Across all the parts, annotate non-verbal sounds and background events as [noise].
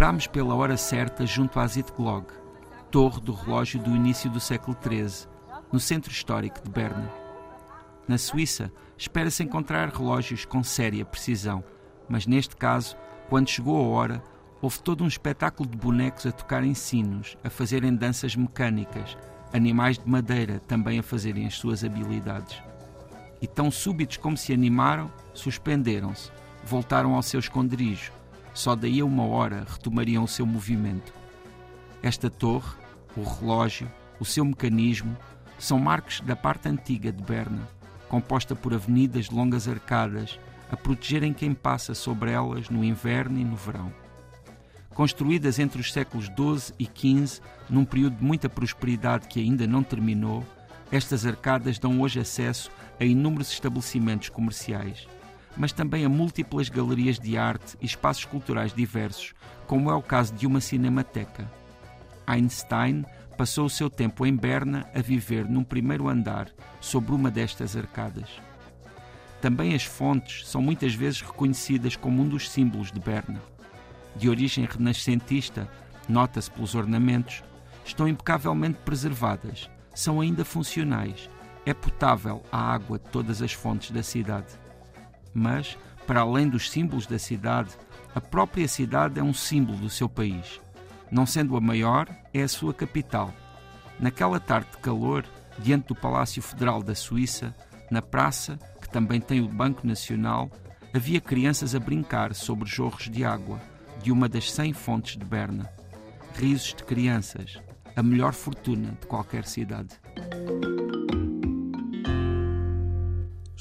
Esperámos pela hora certa junto à Zittglog, torre do relógio do início do século XIII, no centro histórico de Berna. Na Suíça, espera-se encontrar relógios com séria precisão, mas neste caso, quando chegou a hora, houve todo um espetáculo de bonecos a tocarem sinos, a fazerem danças mecânicas, animais de madeira também a fazerem as suas habilidades. E tão súbitos como se animaram, suspenderam-se, voltaram ao seu esconderijo, só daí a uma hora retomariam o seu movimento. Esta torre, o relógio, o seu mecanismo, são marcos da parte antiga de Berna, composta por avenidas de longas arcadas, a protegerem quem passa sobre elas no inverno e no verão. Construídas entre os séculos XII e XV, num período de muita prosperidade que ainda não terminou, estas arcadas dão hoje acesso a inúmeros estabelecimentos comerciais mas também a múltiplas galerias de arte e espaços culturais diversos, como é o caso de uma cinemateca. Einstein passou o seu tempo em Berna a viver num primeiro andar sobre uma destas arcadas. Também as fontes são muitas vezes reconhecidas como um dos símbolos de Berna. De origem renascentista, nota-se pelos ornamentos, estão impecavelmente preservadas, são ainda funcionais, é potável a água de todas as fontes da cidade mas, para além dos símbolos da cidade, a própria cidade é um símbolo do seu país. Não sendo a maior, é a sua capital. Naquela tarde de calor, diante do Palácio Federal da Suíça, na praça, que também tem o Banco Nacional, havia crianças a brincar sobre jorros de água de uma das cem fontes de Berna. Risos de crianças, a melhor fortuna de qualquer cidade.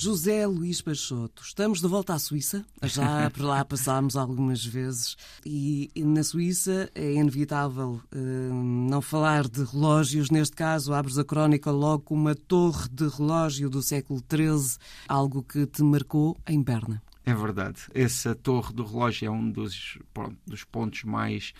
José Luís Peixoto, estamos de volta à Suíça. Já [laughs] por lá passámos algumas vezes e na Suíça é inevitável uh, não falar de relógios. Neste caso, abres a crónica logo com uma torre de relógio do século XIII, algo que te marcou em Berna. É verdade. Essa torre do relógio é um dos, pronto, dos pontos mais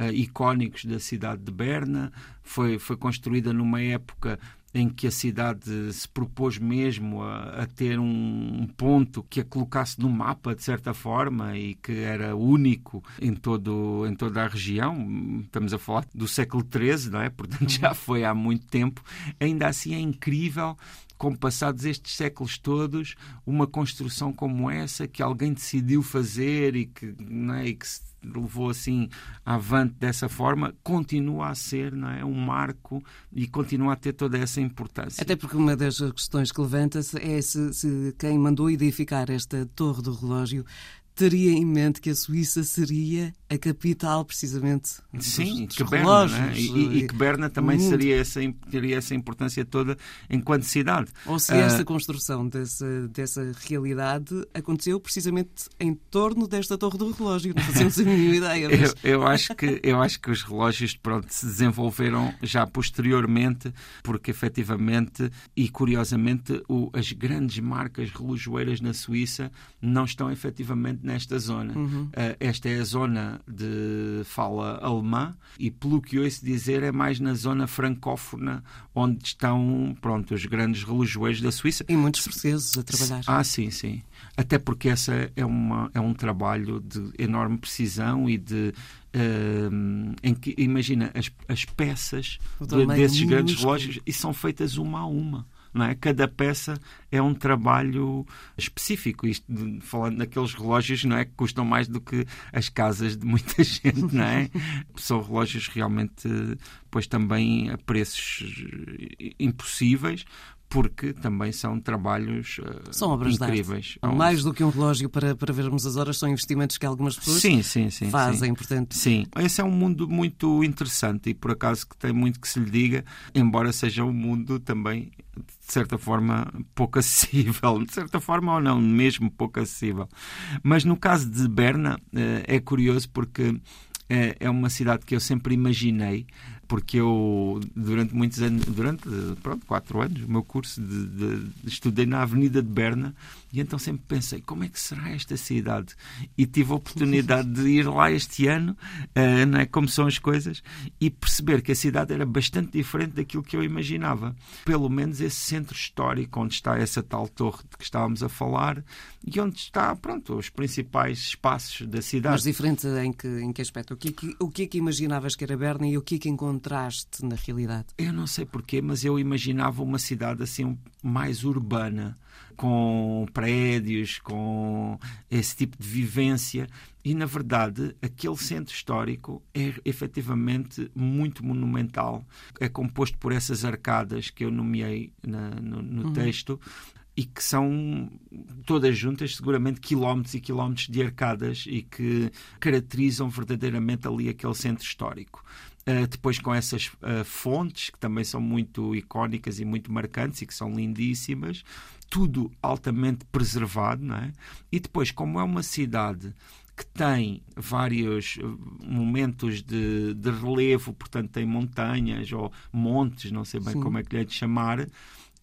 uh, icónicos da cidade de Berna. Foi, foi construída numa época em que a cidade se propôs mesmo a, a, ter um ponto que a colocasse no mapa, de certa forma, e que era único em, todo, em toda a região. Estamos a falar do século XIII, não é? Portanto, [laughs] já uhum. foi há muito tempo. Ainda assim é incrível como passados estes séculos todos, uma construção como essa que alguém decidiu fazer e que, não é? e que se levou assim avante dessa forma, continua a ser não é, um marco e continua a ter toda essa importância. Até porque uma das questões que levanta-se é se, se quem mandou edificar esta torre do relógio teria em mente que a Suíça seria a capital, precisamente, Sim, dos, que Berna, né? e, e, que Berna também seria essa, teria essa importância toda enquanto cidade. Ou se esta uh, construção dessa, dessa realidade aconteceu precisamente em torno desta torre do relógio, não fazemos a mínima [laughs] ideia. Mas... Eu, eu, acho que, eu acho que os relógios pronto, se desenvolveram já posteriormente, porque efetivamente e curiosamente o, as grandes marcas relojoeiras na Suíça não estão efetivamente nesta zona. Uhum. Uh, esta é a zona de fala alemã e, pelo que ouço dizer, é mais na zona francófona onde estão pronto, os grandes relojoeiros da Suíça. E muitos portugueses a trabalhar. Ah, sim, sim. Até porque essa é, uma, é um trabalho de enorme precisão e de Uh, em que imagina as, as peças de, desses grandes relógios e são feitas uma a uma não é? Cada peça é um trabalho específico. Isto de, falando daqueles relógios, não é? Que custam mais do que as casas de muita [laughs] gente, não é? São relógios realmente, pois também a preços impossíveis, porque também são trabalhos uh, são obras incríveis. Mais do que um relógio para, para vermos as horas, são investimentos que algumas pessoas sim, sim, sim, fazem. Sim. Portanto... sim, esse é um mundo muito interessante e por acaso que tem muito que se lhe diga, embora seja um mundo também de certa forma pouco acessível, de certa forma ou não, mesmo pouco acessível. Mas no caso de Berna uh, é curioso porque uh, é uma cidade que eu sempre imaginei porque eu, durante muitos anos, durante pronto, quatro anos, o meu curso de, de, de, estudei na Avenida de Berna e então sempre pensei como é que será esta cidade e tive a oportunidade de ir lá este ano, uh, não é, como são as coisas, e perceber que a cidade era bastante diferente daquilo que eu imaginava. Pelo menos esse centro histórico onde está essa tal torre de que estávamos a falar e onde está, pronto, os principais espaços da cidade. Mas diferente em que, em que aspecto? O que, é o que é que imaginavas que era Berna e o que é que encontraste na realidade? Eu não sei porquê, mas eu imaginava uma cidade assim mais urbana, com prédios, com esse tipo de vivência. E, na verdade, aquele centro histórico é efetivamente muito monumental. É composto por essas arcadas que eu nomeei na, no, no uhum. texto e que são todas juntas seguramente quilómetros e quilómetros de arcadas e que caracterizam verdadeiramente ali aquele centro histórico. Uh, depois com essas uh, fontes que também são muito icónicas e muito marcantes e que são lindíssimas, tudo altamente preservado, não é? E depois, como é uma cidade que tem vários ah, momentos de, de relevo, portanto tem montanhas ou montes, não sei bem Sim. como é que lhe é de chamar,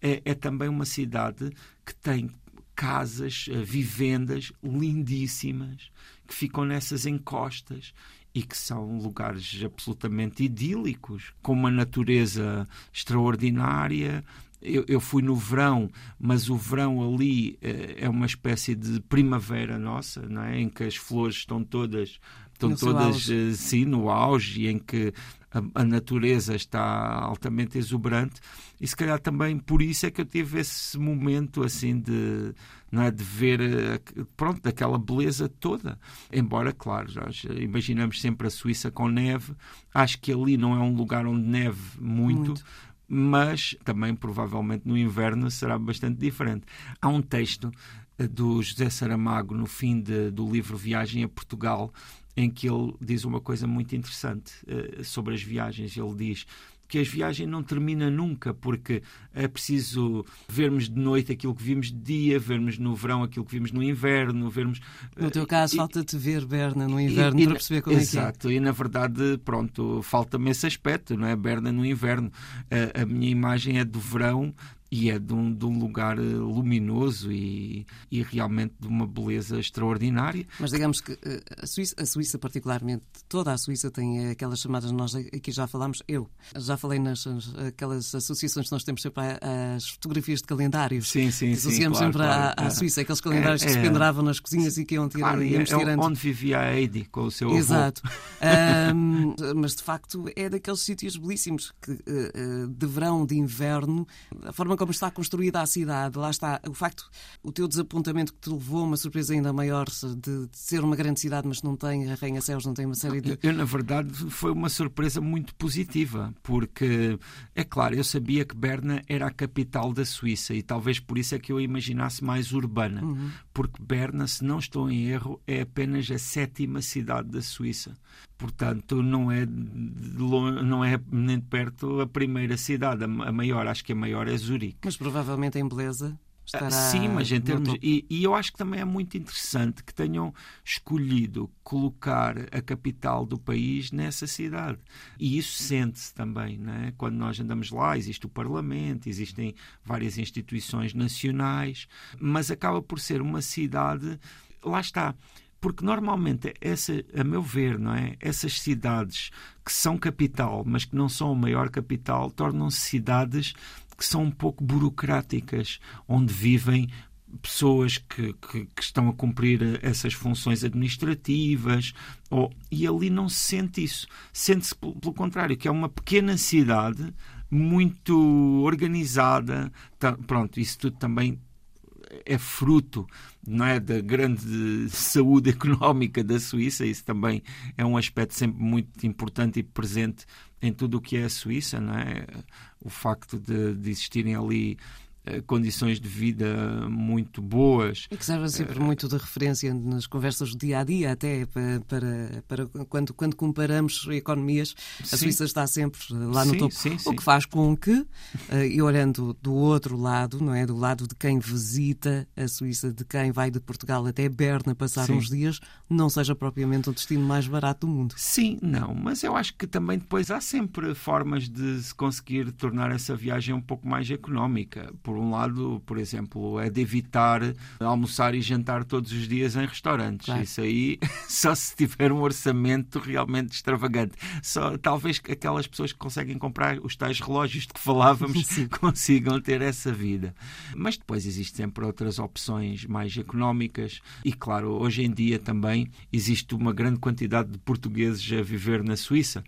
é, é também uma cidade que tem casas, vivendas lindíssimas que ficam nessas encostas e que são lugares absolutamente idílicos, com uma natureza extraordinária. Eu, eu fui no verão, mas o verão ali é, é uma espécie de primavera nossa, não é? em que as flores estão todas estão no todas eh, sim no auge em que a, a, natureza está altamente exuberante e se calhar também por isso é que eu tive esse momento assim de não é, de ver eh, pronto daquela beleza toda embora claro nós imaginamos sempre a Suíça com neve acho que ali não é um lugar onde neve muito. muito mas também provavelmente no inverno será bastante diferente. Há um texto eh, do José Saramago no fim de, do livro Viagem a Portugal em que ele diz uma coisa muito interessante uh, sobre as viagens. Ele diz que as viagens não terminam nunca, porque é preciso vermos de noite aquilo que vimos de dia, vermos no verão aquilo que vimos no inverno, vermos... No teu caso, falta-te ver Berna no inverno e, para perceber como exato, é que é. Exato, e na verdade, pronto, falta-me esse aspecto, não é? Berna no inverno. A, a minha imagem é do verão e é de um, de um lugar eh, luminoso e, e, realmente de uma beleza extraordinária. Mas digamos que eh, a Suíça, a Suíça, particularmente, toda a Suíça tem aquelas chamadas, nós aqui já falámos, eu já falei nas aquelas associações que nós temos sempre às fotografias de calendários. Sim, sim, Associamos sim, sempre claro, à, à, Suíça, aqueles calendários é, que se é. penduravam nas cozinhas e que iam tirar, claro, íamos é tirando. onde vivia a Heidi com o seu Exato. [laughs] um, mas de facto é daqueles sítios belíssimos que uh, de verão, de inverno, a forma como está construída a cidade, lá está o facto, o teu desapontamento que te levou a uma surpresa ainda maior de, de ser uma grande cidade, mas não tem arranha-céus, não tem uma série de. Eu, na verdade, foi uma surpresa muito positiva, porque, é claro, eu sabia que Berna era a capital da Suíça e talvez por isso é que eu imaginasse mais urbana, uhum. porque Berna, se não estou em erro, é apenas a sétima cidade da Suíça. Portanto, não é, não é nem de perto a primeira cidade. A maior, acho que a maior é Zurique. Mas provavelmente em beleza estará. Sim, mas em termos. E, e, eu acho que também é muito interessante que tenham escolhido colocar a capital do país nessa cidade. E isso sente-se também, né? quando nós andamos lá. Existe o Parlamento, existem várias instituições nacionais, mas acaba por ser uma cidade. Lá está porque normalmente essa, a meu ver, não é? Essas cidades que são capital, mas que não são a maior capital, tornam-se cidades que são um pouco burocráticas, onde vivem pessoas que, que, que, estão a cumprir essas funções administrativas ou, e ali não se sente isso. Sente-se pelo, pelo contrário, que é uma pequena cidade muito organizada. Tá, pronto, isso tudo também é fruto não é, da grande saúde [laughs] económica da Suíça. Isso também é um aspecto sempre muito importante e presente em tudo o que é a Suíça. Não é? O facto de, de existirem ali condições de vida muito boas. E que servem sempre muito de referência nas conversas do dia a dia, até para, para, para quando, quando comparamos economias, a sim. Suíça está sempre lá no sim, topo. Sim, o que faz com que, e olhando do outro lado, não é? Do lado de quem visita a Suíça, de quem vai de Portugal até Berna passar uns dias, não seja propriamente o destino mais barato do mundo. Sim, não, mas eu acho que também depois há sempre formas de se conseguir tornar essa viagem um pouco mais económica. Por um lado, por exemplo, é de evitar almoçar e jantar todos os dias em restaurantes. Claro. Isso aí [laughs] só se tiver um orçamento realmente extravagante. Só talvez aquelas pessoas que conseguem comprar os tais relógios de que falávamos [laughs] Sim. [laughs] consigam ter essa vida. Mas depois existem sempre outras opções mais económicas e, claro, hoje em dia também existe uma grande quantidade de portugueses a viver na Suíça.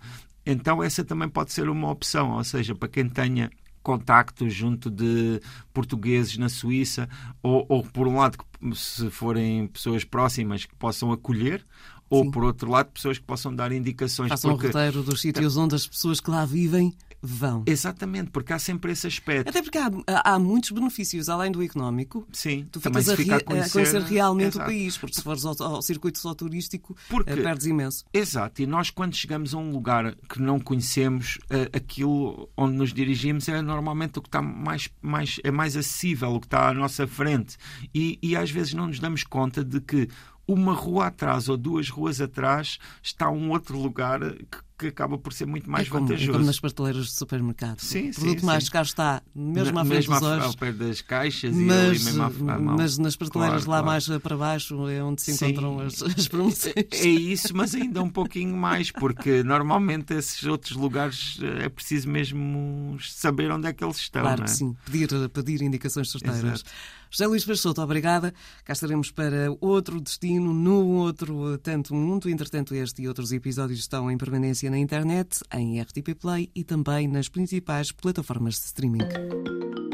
Então, essa também pode ser uma opção, ou seja, para quem tenha contactos junto de portugueses na Suíça, ou, ou, por um lado, se forem pessoas próximas que possam acolher, ou Sim. por outro lado, pessoas que possam dar indicações. Façam porque... um roteiro dos sítios onde as pessoas que lá vivem vão. Exatamente, porque há sempre esse aspecto. Até porque há, há muitos benefícios, além do económico. Sim, tu ficas a, fica a, conhecer... a, conhecer... realmente Exato. o país, porque se fores ao, ao circuito só turístico, porque... Eh, perdes imenso. Exato, e nós quando chegamos a um lugar que não conhecemos, eh, aquilo onde nos dirigimos é normalmente o que está mais, mais, é mais acessível, o que está à nossa frente. E, e às vezes não nos damos conta de que uma rua atrás ou duas ruas atrás está um outro lugar que que acaba por ser muito mais é como, vantajoso. É como nas prateleiras de supermercado. Sim, o produto sim, mais sim. caro está mesmo à frente dos olhos. ao pé das caixas mas, e ali mesmo à, à mão. Mas nas prateleiras claro, lá claro. mais para baixo é onde se encontram as, as promoções. É, é isso, mas ainda um pouquinho mais, porque normalmente esses outros lugares é preciso mesmo saber onde é que eles estão. Claro é? que sim, pedir, pedir indicações certeiras. José Luís Peixoto, obrigada. Cá estaremos para outro destino, no outro tanto mundo. Entretanto, este e outros episódios estão em permanência na internet, em RTP Play e também nas principais plataformas de streaming.